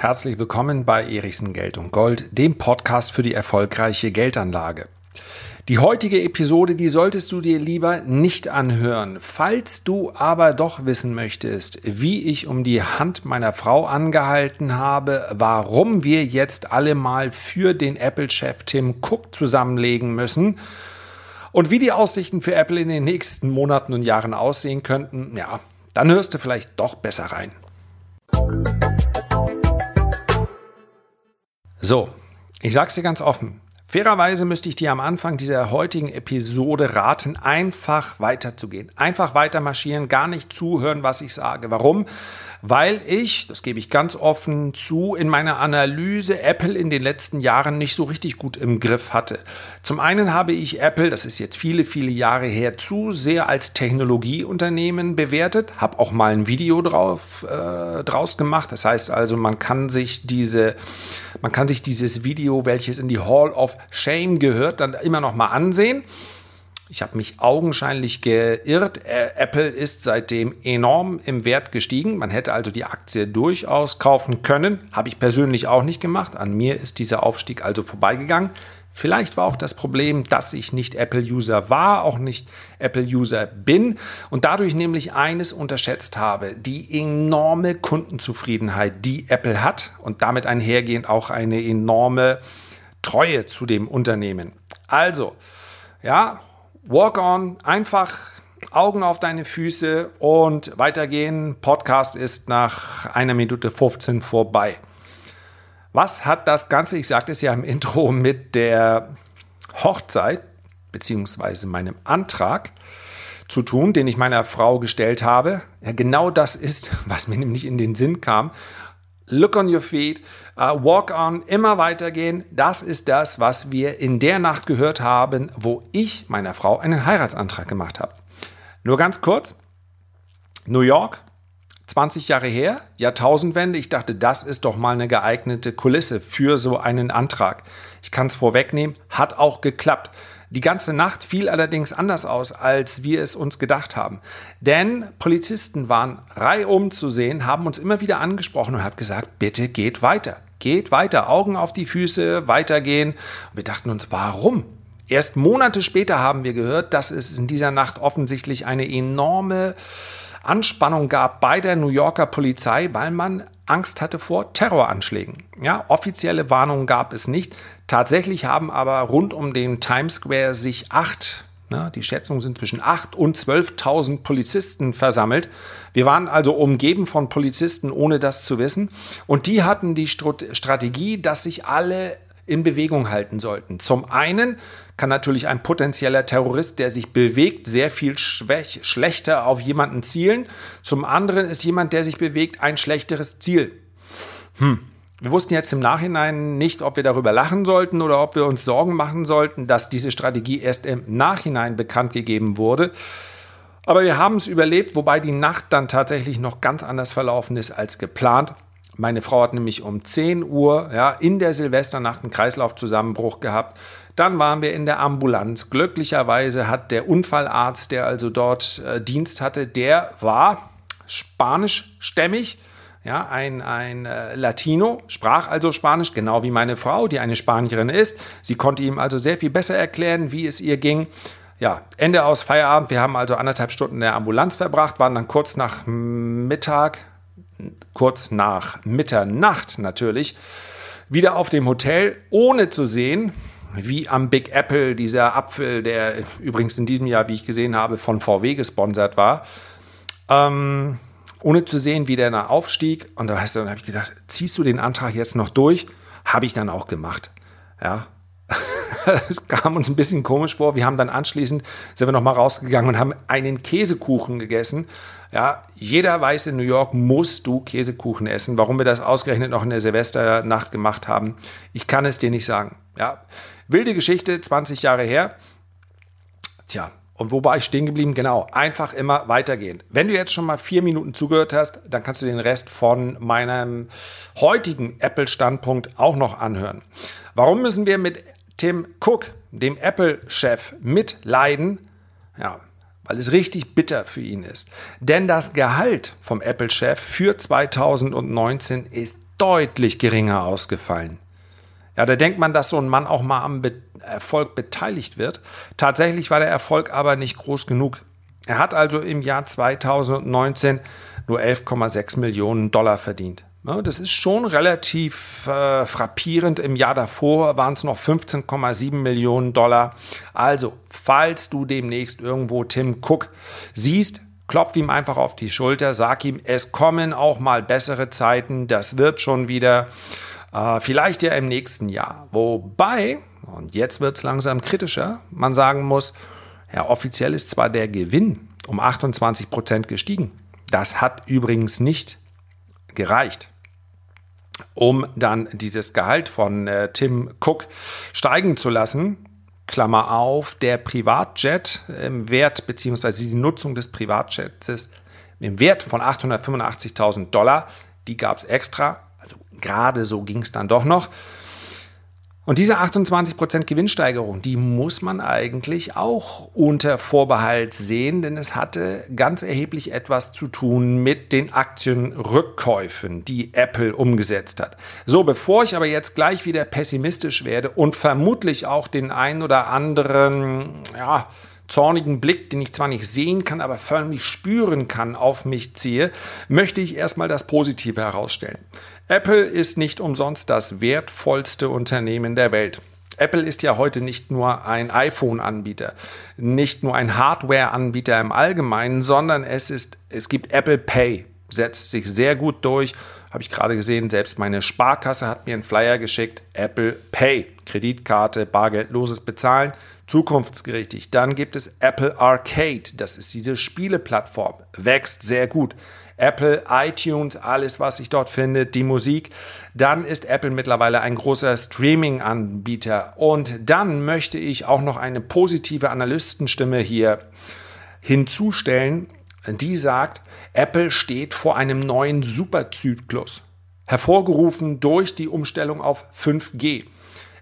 Herzlich willkommen bei Erichsen Geld und Gold, dem Podcast für die erfolgreiche Geldanlage. Die heutige Episode, die solltest du dir lieber nicht anhören. Falls du aber doch wissen möchtest, wie ich um die Hand meiner Frau angehalten habe, warum wir jetzt alle mal für den Apple-Chef Tim Cook zusammenlegen müssen und wie die Aussichten für Apple in den nächsten Monaten und Jahren aussehen könnten, ja, dann hörst du vielleicht doch besser rein. So, ich sag's dir ganz offen. Fairerweise müsste ich dir am Anfang dieser heutigen Episode raten, einfach weiterzugehen. Einfach weiter marschieren, gar nicht zuhören, was ich sage. Warum? weil ich, das gebe ich ganz offen zu, in meiner Analyse Apple in den letzten Jahren nicht so richtig gut im Griff hatte. Zum einen habe ich Apple, das ist jetzt viele, viele Jahre her, zu sehr als Technologieunternehmen bewertet, habe auch mal ein Video drauf, äh, draus gemacht. Das heißt also, man kann sich diese, man kann sich dieses Video, welches in die Hall of Shame gehört, dann immer noch mal ansehen. Ich habe mich augenscheinlich geirrt. Äh, Apple ist seitdem enorm im Wert gestiegen. Man hätte also die Aktie durchaus kaufen können. Habe ich persönlich auch nicht gemacht. An mir ist dieser Aufstieg also vorbeigegangen. Vielleicht war auch das Problem, dass ich nicht Apple-User war, auch nicht Apple-User bin und dadurch nämlich eines unterschätzt habe, die enorme Kundenzufriedenheit, die Apple hat und damit einhergehend auch eine enorme Treue zu dem Unternehmen. Also, ja, Walk on, einfach Augen auf deine Füße und weitergehen. Podcast ist nach einer Minute 15 vorbei. Was hat das Ganze, ich sagte es ja im Intro, mit der Hochzeit beziehungsweise meinem Antrag zu tun, den ich meiner Frau gestellt habe? Ja, genau das ist, was mir nämlich in den Sinn kam look on your feet, uh, walk on, immer weitergehen. Das ist das, was wir in der Nacht gehört haben, wo ich meiner Frau einen Heiratsantrag gemacht habe. Nur ganz kurz. New York, 20 Jahre her, Jahrtausendwende. Ich dachte, das ist doch mal eine geeignete Kulisse für so einen Antrag. Ich kann es vorwegnehmen, hat auch geklappt. Die ganze Nacht fiel allerdings anders aus, als wir es uns gedacht haben. Denn Polizisten waren reihum zu sehen, haben uns immer wieder angesprochen und haben gesagt, bitte geht weiter. Geht weiter, Augen auf die Füße, weitergehen. Und wir dachten uns, warum? Erst Monate später haben wir gehört, dass es in dieser Nacht offensichtlich eine enorme Anspannung gab bei der New Yorker Polizei, weil man Angst hatte vor Terroranschlägen. Ja, offizielle Warnungen gab es nicht. Tatsächlich haben aber rund um den Times Square sich acht, ne, die Schätzungen sind zwischen acht und 12.000 Polizisten versammelt. Wir waren also umgeben von Polizisten, ohne das zu wissen. Und die hatten die Strategie, dass sich alle in Bewegung halten sollten. Zum einen kann natürlich ein potenzieller Terrorist, der sich bewegt, sehr viel schwäch, schlechter auf jemanden zielen. Zum anderen ist jemand, der sich bewegt, ein schlechteres Ziel. Hm. Wir wussten jetzt im Nachhinein nicht, ob wir darüber lachen sollten oder ob wir uns Sorgen machen sollten, dass diese Strategie erst im Nachhinein bekannt gegeben wurde. Aber wir haben es überlebt, wobei die Nacht dann tatsächlich noch ganz anders verlaufen ist als geplant. Meine Frau hat nämlich um 10 Uhr ja, in der Silvesternacht einen Kreislaufzusammenbruch gehabt. Dann waren wir in der Ambulanz. Glücklicherweise hat der Unfallarzt, der also dort äh, Dienst hatte, der war spanischstämmig. Ja, ein, ein äh, Latino, sprach also Spanisch, genau wie meine Frau, die eine Spanierin ist. Sie konnte ihm also sehr viel besser erklären, wie es ihr ging. Ja, Ende aus Feierabend. Wir haben also anderthalb Stunden in der Ambulanz verbracht, waren dann kurz nach Mittag, kurz nach Mitternacht natürlich, wieder auf dem Hotel, ohne zu sehen, wie am Big Apple dieser Apfel, der übrigens in diesem Jahr, wie ich gesehen habe, von VW gesponsert war, ähm, ohne zu sehen, wie der da aufstieg. Und da dann habe ich gesagt, ziehst du den Antrag jetzt noch durch? Habe ich dann auch gemacht. Ja, es kam uns ein bisschen komisch vor. Wir haben dann anschließend, sind wir nochmal rausgegangen und haben einen Käsekuchen gegessen. Ja, jeder weiß in New York, musst du Käsekuchen essen. Warum wir das ausgerechnet noch in der Silvesternacht gemacht haben, ich kann es dir nicht sagen. Ja, wilde Geschichte, 20 Jahre her. Tja, und wo war ich stehen geblieben? Genau, einfach immer weitergehen. Wenn du jetzt schon mal vier Minuten zugehört hast, dann kannst du den Rest von meinem heutigen Apple-Standpunkt auch noch anhören. Warum müssen wir mit Tim Cook, dem Apple-Chef, mitleiden? Ja, weil es richtig bitter für ihn ist. Denn das Gehalt vom Apple-Chef für 2019 ist deutlich geringer ausgefallen. Ja, da denkt man, dass so ein Mann auch mal am Be Erfolg beteiligt wird. Tatsächlich war der Erfolg aber nicht groß genug. Er hat also im Jahr 2019 nur 11,6 Millionen Dollar verdient. Ja, das ist schon relativ äh, frappierend. Im Jahr davor waren es noch 15,7 Millionen Dollar. Also, falls du demnächst irgendwo Tim Cook siehst, klopf ihm einfach auf die Schulter, sag ihm, es kommen auch mal bessere Zeiten, das wird schon wieder, äh, vielleicht ja im nächsten Jahr. Wobei, und jetzt wird es langsam kritischer, man sagen muss, ja, offiziell ist zwar der Gewinn um 28 Prozent gestiegen. Das hat übrigens nicht gereicht um dann dieses Gehalt von äh, Tim Cook steigen zu lassen. Klammer auf, der Privatjet im Wert bzw. die Nutzung des Privatjets im Wert von 885.000 Dollar, die gab es extra. Also gerade so ging es dann doch noch. Und diese 28% Gewinnsteigerung, die muss man eigentlich auch unter Vorbehalt sehen, denn es hatte ganz erheblich etwas zu tun mit den Aktienrückkäufen, die Apple umgesetzt hat. So, bevor ich aber jetzt gleich wieder pessimistisch werde und vermutlich auch den ein oder anderen, ja, zornigen Blick, den ich zwar nicht sehen kann, aber förmlich spüren kann, auf mich ziehe, möchte ich erstmal das Positive herausstellen. Apple ist nicht umsonst das wertvollste Unternehmen der Welt. Apple ist ja heute nicht nur ein iPhone-Anbieter, nicht nur ein Hardware-Anbieter im Allgemeinen, sondern es, ist, es gibt Apple Pay, setzt sich sehr gut durch. Habe ich gerade gesehen, selbst meine Sparkasse hat mir einen Flyer geschickt. Apple Pay, Kreditkarte, bargeldloses Bezahlen, zukunftsgerichtig. Dann gibt es Apple Arcade, das ist diese Spieleplattform, wächst sehr gut. Apple, iTunes, alles, was sich dort findet, die Musik. Dann ist Apple mittlerweile ein großer Streaming-Anbieter. Und dann möchte ich auch noch eine positive Analystenstimme hier hinzustellen, die sagt, Apple steht vor einem neuen Superzyklus, hervorgerufen durch die Umstellung auf 5G.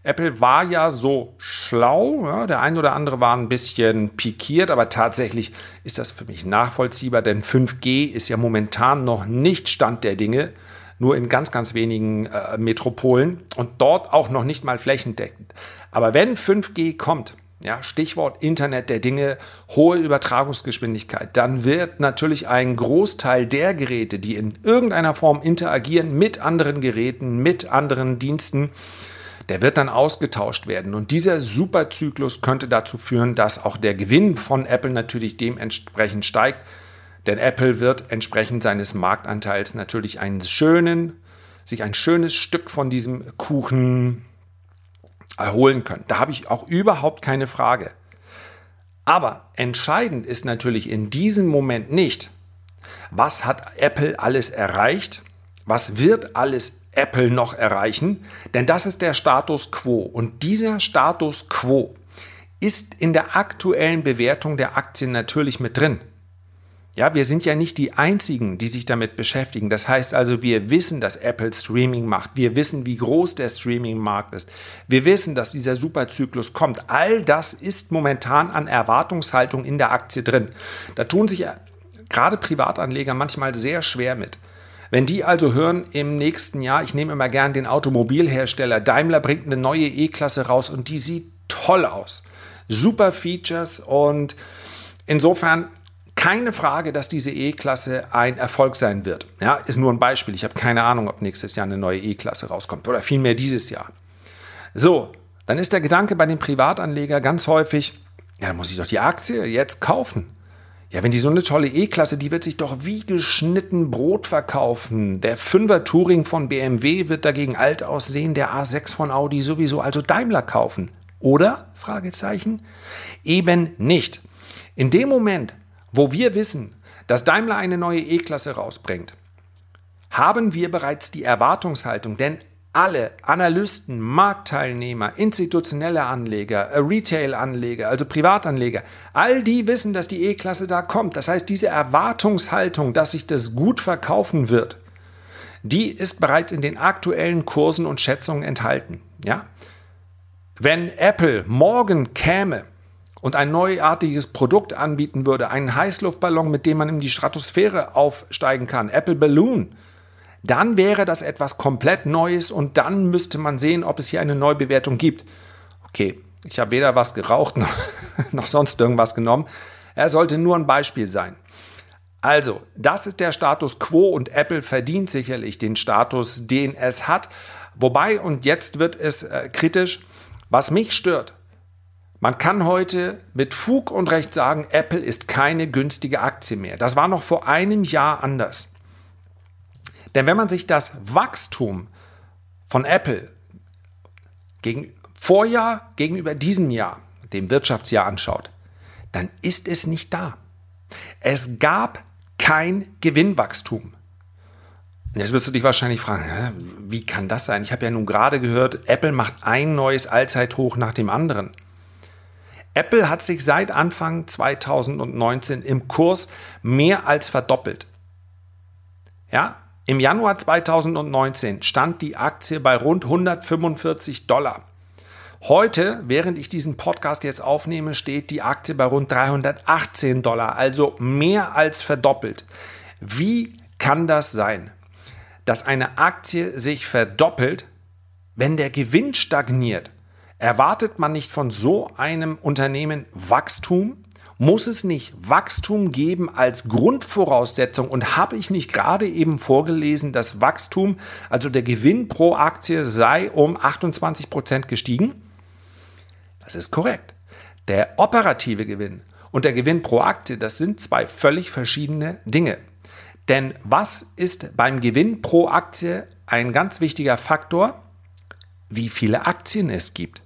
Apple war ja so schlau, ja, der ein oder andere war ein bisschen pikiert, aber tatsächlich ist das für mich nachvollziehbar, denn 5G ist ja momentan noch nicht Stand der Dinge, nur in ganz, ganz wenigen äh, Metropolen und dort auch noch nicht mal flächendeckend. Aber wenn 5G kommt, ja, Stichwort Internet der Dinge, hohe Übertragungsgeschwindigkeit, dann wird natürlich ein Großteil der Geräte, die in irgendeiner Form interagieren mit anderen Geräten, mit anderen Diensten, der wird dann ausgetauscht werden. Und dieser Superzyklus könnte dazu führen, dass auch der Gewinn von Apple natürlich dementsprechend steigt. Denn Apple wird entsprechend seines Marktanteils natürlich einen schönen, sich ein schönes Stück von diesem Kuchen erholen können. Da habe ich auch überhaupt keine Frage. Aber entscheidend ist natürlich in diesem Moment nicht, was hat Apple alles erreicht, was wird alles Apple noch erreichen, denn das ist der Status quo. Und dieser Status quo ist in der aktuellen Bewertung der Aktien natürlich mit drin. Ja, wir sind ja nicht die Einzigen, die sich damit beschäftigen. Das heißt also, wir wissen, dass Apple Streaming macht. Wir wissen, wie groß der Streaming-Markt ist. Wir wissen, dass dieser Superzyklus kommt. All das ist momentan an Erwartungshaltung in der Aktie drin. Da tun sich gerade Privatanleger manchmal sehr schwer mit. Wenn die also hören, im nächsten Jahr, ich nehme immer gern den Automobilhersteller, Daimler bringt eine neue E-Klasse raus und die sieht toll aus. Super Features und insofern keine Frage, dass diese E-Klasse ein Erfolg sein wird. Ja, ist nur ein Beispiel. Ich habe keine Ahnung, ob nächstes Jahr eine neue E-Klasse rauskommt oder vielmehr dieses Jahr. So, dann ist der Gedanke bei dem Privatanleger ganz häufig, ja, dann muss ich doch die Aktie jetzt kaufen. Ja, wenn die so eine tolle E-Klasse, die wird sich doch wie geschnitten Brot verkaufen. Der 5er Touring von BMW wird dagegen alt aussehen, der A6 von Audi sowieso, also Daimler kaufen. Oder? Fragezeichen. Eben nicht. In dem Moment, wo wir wissen, dass Daimler eine neue E-Klasse rausbringt, haben wir bereits die Erwartungshaltung, denn alle Analysten, Marktteilnehmer, institutionelle Anleger, äh, Retail-Anleger, also Privatanleger, all die wissen, dass die E-Klasse da kommt. Das heißt, diese Erwartungshaltung, dass sich das gut verkaufen wird, die ist bereits in den aktuellen Kursen und Schätzungen enthalten. Ja? Wenn Apple morgen käme und ein neuartiges Produkt anbieten würde, einen Heißluftballon, mit dem man in die Stratosphäre aufsteigen kann, Apple Balloon, dann wäre das etwas komplett Neues und dann müsste man sehen, ob es hier eine Neubewertung gibt. Okay, ich habe weder was geraucht noch, noch sonst irgendwas genommen. Er sollte nur ein Beispiel sein. Also, das ist der Status quo und Apple verdient sicherlich den Status, den es hat. Wobei, und jetzt wird es äh, kritisch, was mich stört, man kann heute mit Fug und Recht sagen, Apple ist keine günstige Aktie mehr. Das war noch vor einem Jahr anders. Denn wenn man sich das Wachstum von Apple gegen Vorjahr gegenüber diesem Jahr, dem Wirtschaftsjahr anschaut, dann ist es nicht da. Es gab kein Gewinnwachstum. Jetzt wirst du dich wahrscheinlich fragen, wie kann das sein? Ich habe ja nun gerade gehört, Apple macht ein neues Allzeithoch nach dem anderen. Apple hat sich seit Anfang 2019 im Kurs mehr als verdoppelt. Ja, im Januar 2019 stand die Aktie bei rund 145 Dollar. Heute, während ich diesen Podcast jetzt aufnehme, steht die Aktie bei rund 318 Dollar, also mehr als verdoppelt. Wie kann das sein, dass eine Aktie sich verdoppelt, wenn der Gewinn stagniert? Erwartet man nicht von so einem Unternehmen Wachstum? Muss es nicht Wachstum geben als Grundvoraussetzung? Und habe ich nicht gerade eben vorgelesen, dass Wachstum, also der Gewinn pro Aktie, sei um 28 Prozent gestiegen? Das ist korrekt. Der operative Gewinn und der Gewinn pro Aktie, das sind zwei völlig verschiedene Dinge. Denn was ist beim Gewinn pro Aktie ein ganz wichtiger Faktor? Wie viele Aktien es gibt.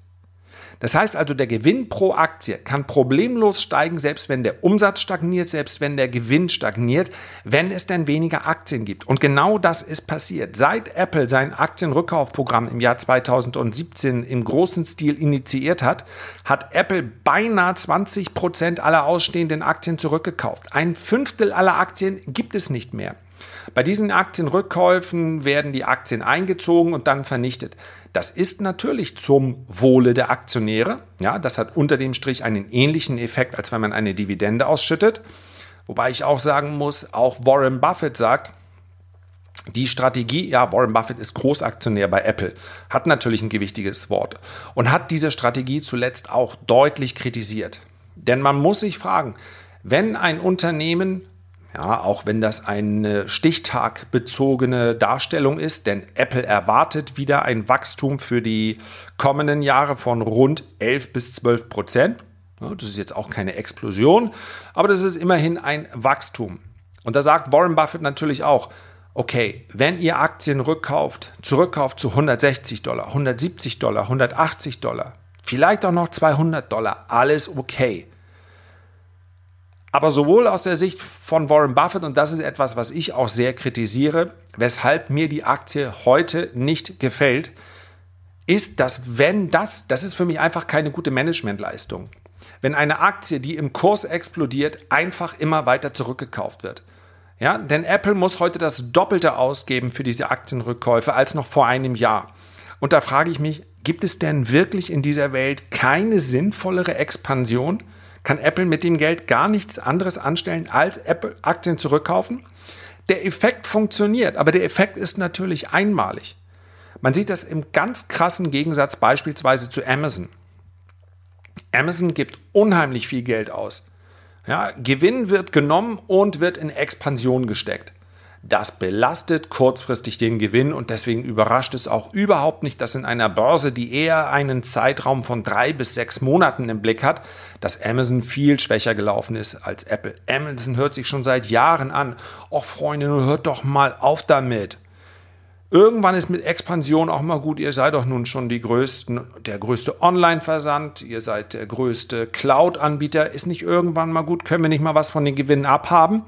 Das heißt also, der Gewinn pro Aktie kann problemlos steigen, selbst wenn der Umsatz stagniert, selbst wenn der Gewinn stagniert, wenn es denn weniger Aktien gibt. Und genau das ist passiert. Seit Apple sein Aktienrückkaufprogramm im Jahr 2017 im großen Stil initiiert hat, hat Apple beinahe 20 Prozent aller ausstehenden Aktien zurückgekauft. Ein Fünftel aller Aktien gibt es nicht mehr. Bei diesen Aktienrückkäufen werden die Aktien eingezogen und dann vernichtet. Das ist natürlich zum Wohle der Aktionäre. Ja, das hat unter dem Strich einen ähnlichen Effekt, als wenn man eine Dividende ausschüttet. Wobei ich auch sagen muss, auch Warren Buffett sagt, die Strategie, ja, Warren Buffett ist Großaktionär bei Apple, hat natürlich ein gewichtiges Wort und hat diese Strategie zuletzt auch deutlich kritisiert. Denn man muss sich fragen, wenn ein Unternehmen ja, auch wenn das eine stichtagbezogene Darstellung ist, denn Apple erwartet wieder ein Wachstum für die kommenden Jahre von rund 11 bis 12 Prozent. Das ist jetzt auch keine Explosion, aber das ist immerhin ein Wachstum. Und da sagt Warren Buffett natürlich auch, okay, wenn ihr Aktien rückkauft, zurückkauft zu 160 Dollar, 170 Dollar, 180 Dollar, vielleicht auch noch 200 Dollar, alles okay. Aber sowohl aus der Sicht von Warren Buffett, und das ist etwas, was ich auch sehr kritisiere, weshalb mir die Aktie heute nicht gefällt, ist, dass wenn das, das ist für mich einfach keine gute Managementleistung. Wenn eine Aktie, die im Kurs explodiert, einfach immer weiter zurückgekauft wird. Ja, denn Apple muss heute das Doppelte ausgeben für diese Aktienrückkäufe als noch vor einem Jahr. Und da frage ich mich, gibt es denn wirklich in dieser Welt keine sinnvollere Expansion? Kann Apple mit dem Geld gar nichts anderes anstellen, als Apple-Aktien zurückkaufen. Der Effekt funktioniert, aber der Effekt ist natürlich einmalig. Man sieht das im ganz krassen Gegensatz beispielsweise zu Amazon. Amazon gibt unheimlich viel Geld aus. Ja, Gewinn wird genommen und wird in Expansion gesteckt. Das belastet kurzfristig den Gewinn und deswegen überrascht es auch überhaupt nicht, dass in einer Börse, die eher einen Zeitraum von drei bis sechs Monaten im Blick hat, dass Amazon viel schwächer gelaufen ist als Apple. Amazon hört sich schon seit Jahren an. Och Freunde, nun hört doch mal auf damit. Irgendwann ist mit Expansion auch mal gut, ihr seid doch nun schon die größten, der größte Online-Versand, ihr seid der größte Cloud-Anbieter, ist nicht irgendwann mal gut, können wir nicht mal was von den Gewinnen abhaben?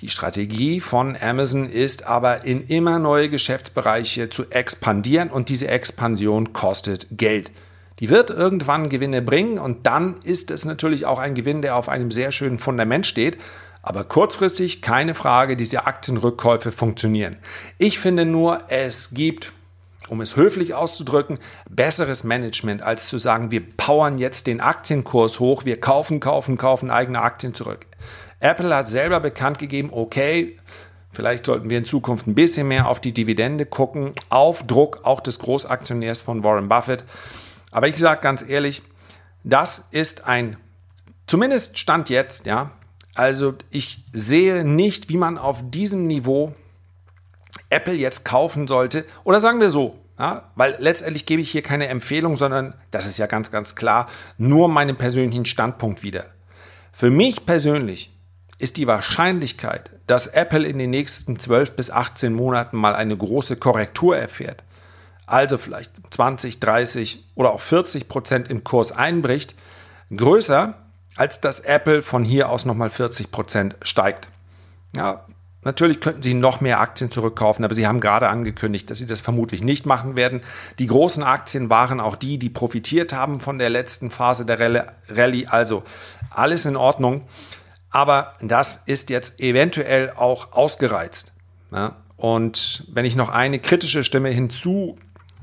Die Strategie von Amazon ist aber in immer neue Geschäftsbereiche zu expandieren und diese Expansion kostet Geld. Die wird irgendwann Gewinne bringen und dann ist es natürlich auch ein Gewinn, der auf einem sehr schönen Fundament steht. Aber kurzfristig, keine Frage, diese Aktienrückkäufe funktionieren. Ich finde nur, es gibt, um es höflich auszudrücken, besseres Management, als zu sagen, wir powern jetzt den Aktienkurs hoch, wir kaufen, kaufen, kaufen eigene Aktien zurück. Apple hat selber bekannt gegeben, okay, Vielleicht sollten wir in Zukunft ein bisschen mehr auf die Dividende gucken, auf Druck auch des Großaktionärs von Warren Buffett. Aber ich sage ganz ehrlich, das ist ein, zumindest Stand jetzt, ja. Also ich sehe nicht, wie man auf diesem Niveau Apple jetzt kaufen sollte. Oder sagen wir so, ja, weil letztendlich gebe ich hier keine Empfehlung, sondern, das ist ja ganz, ganz klar, nur meinen persönlichen Standpunkt wieder. Für mich persönlich ist die Wahrscheinlichkeit, dass Apple in den nächsten 12 bis 18 Monaten mal eine große Korrektur erfährt, also vielleicht 20, 30 oder auch 40 Prozent im Kurs einbricht, größer, als dass Apple von hier aus nochmal 40 Prozent steigt. Ja, Natürlich könnten sie noch mehr Aktien zurückkaufen, aber sie haben gerade angekündigt, dass sie das vermutlich nicht machen werden. Die großen Aktien waren auch die, die profitiert haben von der letzten Phase der Rallye. Also alles in Ordnung. Aber das ist jetzt eventuell auch ausgereizt. Ja? Und wenn ich noch eine kritische Stimme hinzu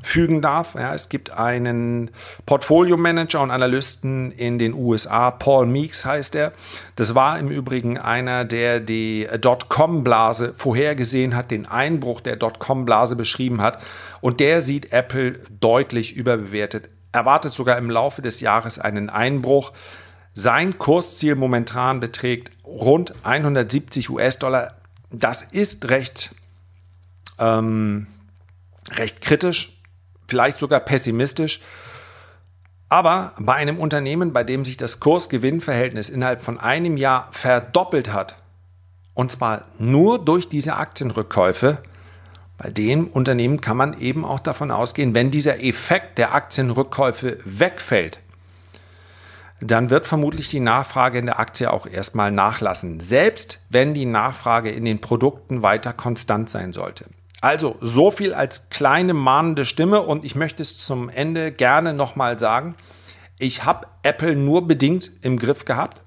fügen darf. Ja, es gibt einen Portfolio-Manager und Analysten in den USA, Paul Meeks heißt er. Das war im Übrigen einer, der die Dotcom-Blase vorhergesehen hat, den Einbruch der Dotcom-Blase beschrieben hat. Und der sieht Apple deutlich überbewertet, erwartet sogar im Laufe des Jahres einen Einbruch. Sein Kursziel momentan beträgt rund 170 US-Dollar. Das ist recht, ähm, recht kritisch vielleicht sogar pessimistisch. Aber bei einem Unternehmen, bei dem sich das Kurs-Gewinn-Verhältnis innerhalb von einem Jahr verdoppelt hat, und zwar nur durch diese Aktienrückkäufe, bei dem Unternehmen kann man eben auch davon ausgehen, wenn dieser Effekt der Aktienrückkäufe wegfällt, dann wird vermutlich die Nachfrage in der Aktie auch erstmal nachlassen, selbst wenn die Nachfrage in den Produkten weiter konstant sein sollte. Also so viel als kleine mahnende Stimme und ich möchte es zum Ende gerne nochmal sagen. Ich habe Apple nur bedingt im Griff gehabt.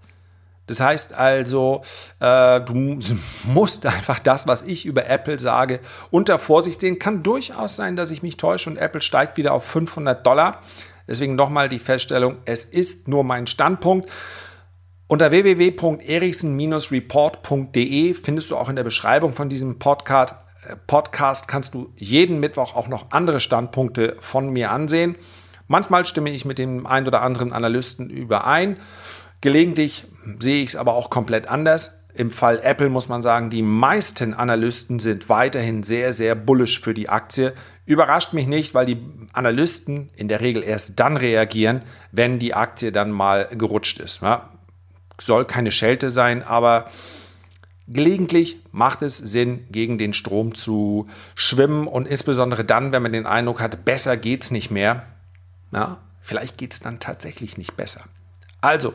Das heißt also, äh, du musst einfach das, was ich über Apple sage, unter Vorsicht sehen. Kann durchaus sein, dass ich mich täusche und Apple steigt wieder auf 500 Dollar. Deswegen nochmal die Feststellung, es ist nur mein Standpunkt. Unter www.erichsen-report.de findest du auch in der Beschreibung von diesem Podcast Podcast kannst du jeden Mittwoch auch noch andere Standpunkte von mir ansehen. Manchmal stimme ich mit dem einen oder anderen Analysten überein. Gelegentlich sehe ich es aber auch komplett anders. Im Fall Apple muss man sagen, die meisten Analysten sind weiterhin sehr, sehr bullisch für die Aktie. Überrascht mich nicht, weil die Analysten in der Regel erst dann reagieren, wenn die Aktie dann mal gerutscht ist. Ja, soll keine Schelte sein, aber Gelegentlich macht es Sinn, gegen den Strom zu schwimmen und insbesondere dann, wenn man den Eindruck hat, besser geht es nicht mehr. Na, vielleicht geht es dann tatsächlich nicht besser. Also,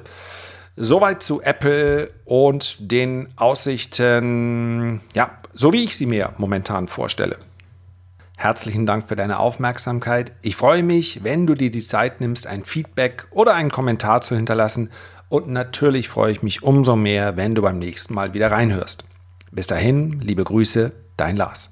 soweit zu Apple und den Aussichten, ja, so wie ich sie mir momentan vorstelle. Herzlichen Dank für deine Aufmerksamkeit. Ich freue mich, wenn du dir die Zeit nimmst, ein Feedback oder einen Kommentar zu hinterlassen und natürlich freue ich mich umso mehr, wenn du beim nächsten Mal wieder reinhörst. Bis dahin, liebe Grüße, dein Lars.